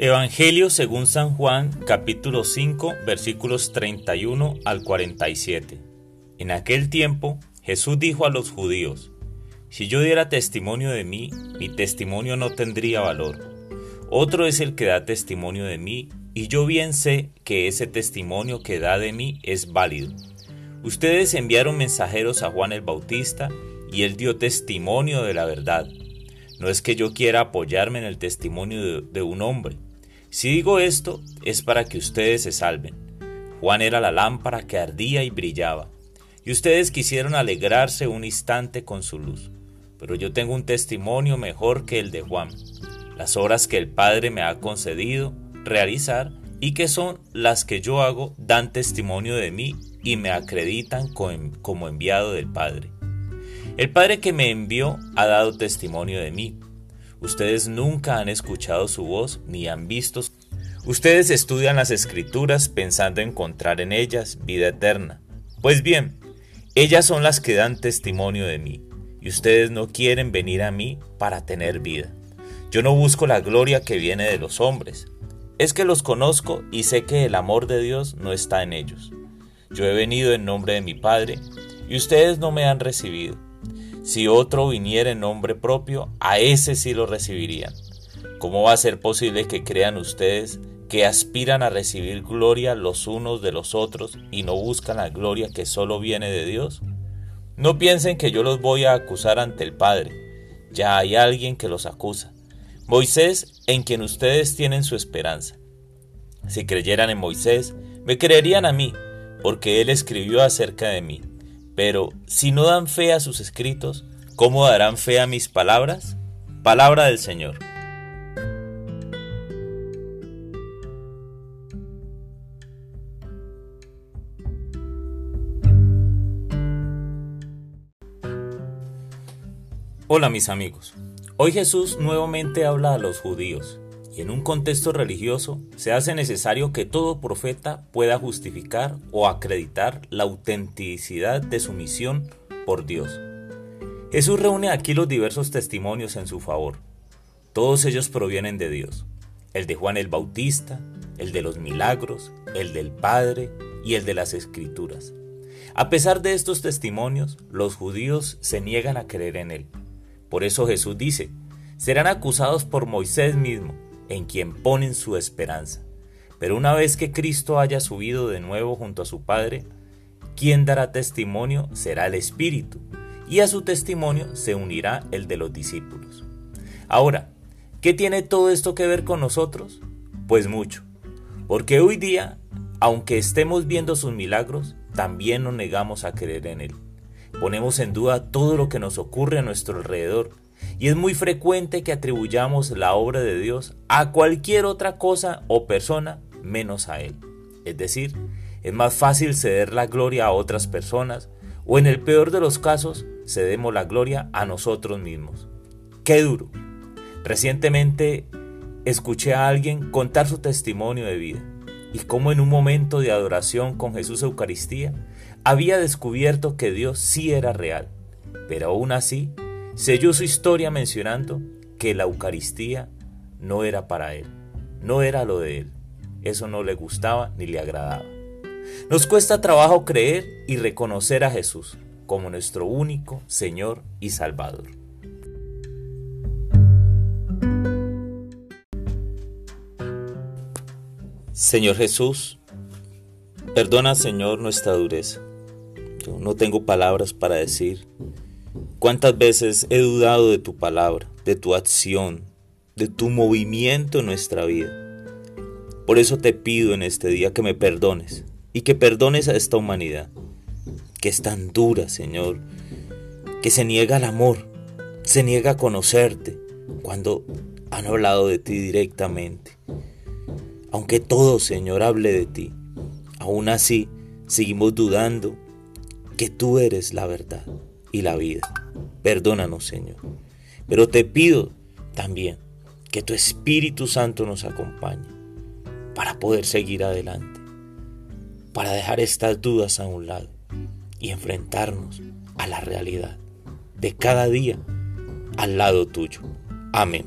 Evangelio según San Juan capítulo 5 versículos 31 al 47. En aquel tiempo Jesús dijo a los judíos, Si yo diera testimonio de mí, mi testimonio no tendría valor. Otro es el que da testimonio de mí, y yo bien sé que ese testimonio que da de mí es válido. Ustedes enviaron mensajeros a Juan el Bautista, y él dio testimonio de la verdad. No es que yo quiera apoyarme en el testimonio de, un hombre. Si digo esto, es para que ustedes se salven. Juan era la lámpara que ardía y brillaba, y ustedes quisieron alegrarse un instante con su luz. Pero yo tengo un testimonio mejor que el de Juan, las obras que el Padre me ha concedido realizar y que son las que yo hago dan testimonio de mí y me acreditan como enviado del Padre. El Padre que me envió ha dado testimonio de mí. Ustedes nunca han escuchado su voz ni han visto. Ustedes estudian las escrituras pensando encontrar en ellas vida eterna. Pues bien, ellas son las que dan testimonio de mí, y ustedes no quieren venir a mí para tener vida. Yo no busco la gloria que viene de los hombres. Es que los conozco y sé que el amor de Dios no está en ellos. Yo he venido en nombre de mi Padre, y ustedes no me han recibido. Si otro viniera en nombre propio, a ese sí lo recibirían. ¿Cómo va a ser posible que crean ustedes que aspiran a recibir gloria los unos de los otros y no buscan la gloria que solo viene de Dios? No piensen que yo los voy a acusar ante el Padre. Ya hay alguien que los acusa. Moisés, en quien ustedes tienen su esperanza. Si creyeran en Moisés, me creerían a mí, porque él escribió acerca de mí. Pero si no dan fe a sus escritos, ¿cómo darán fe a mis palabras? Palabra del Señor. Hola mis amigos. Hoy Jesús nuevamente habla a los judíos y en un contexto religioso se hace necesario que todo profeta pueda justificar o acreditar la autenticidad de su misión por Dios. Jesús reúne aquí los diversos testimonios en su favor. Todos ellos provienen de Dios. El de Juan el Bautista, el de los milagros, el del Padre y el de las Escrituras. A pesar de estos testimonios, los judíos se niegan a creer en él. Por eso Jesús dice, serán acusados por Moisés mismo, en quien ponen su esperanza. Pero una vez que Cristo haya subido de nuevo junto a su Padre, quien dará testimonio será el Espíritu, y a su testimonio se unirá el de los discípulos. Ahora, ¿qué tiene todo esto que ver con nosotros? Pues mucho, porque hoy día, aunque estemos viendo sus milagros, también nos negamos a creer en Él. Ponemos en duda todo lo que nos ocurre a nuestro alrededor y es muy frecuente que atribuyamos la obra de Dios a cualquier otra cosa o persona menos a Él. Es decir, es más fácil ceder la gloria a otras personas o en el peor de los casos cedemos la gloria a nosotros mismos. ¡Qué duro! Recientemente escuché a alguien contar su testimonio de vida y cómo en un momento de adoración con Jesús Eucaristía había descubierto que Dios sí era real, pero aún así selló su historia mencionando que la Eucaristía no era para él, no era lo de él. Eso no le gustaba ni le agradaba. Nos cuesta trabajo creer y reconocer a Jesús como nuestro único Señor y Salvador. Señor Jesús, perdona Señor nuestra dureza. Yo no tengo palabras para decir ¿Cuántas veces he dudado de tu palabra, de tu acción, de tu movimiento en nuestra vida? Por eso te pido en este día que me perdones y que perdones a esta humanidad, que es tan dura, Señor, que se niega al amor, se niega a conocerte cuando han hablado de ti directamente. Aunque todo, Señor, hable de ti, aún así seguimos dudando que tú eres la verdad y la vida. Perdónanos, Señor. Pero te pido también que tu Espíritu Santo nos acompañe para poder seguir adelante, para dejar estas dudas a un lado y enfrentarnos a la realidad de cada día al lado tuyo. Amén.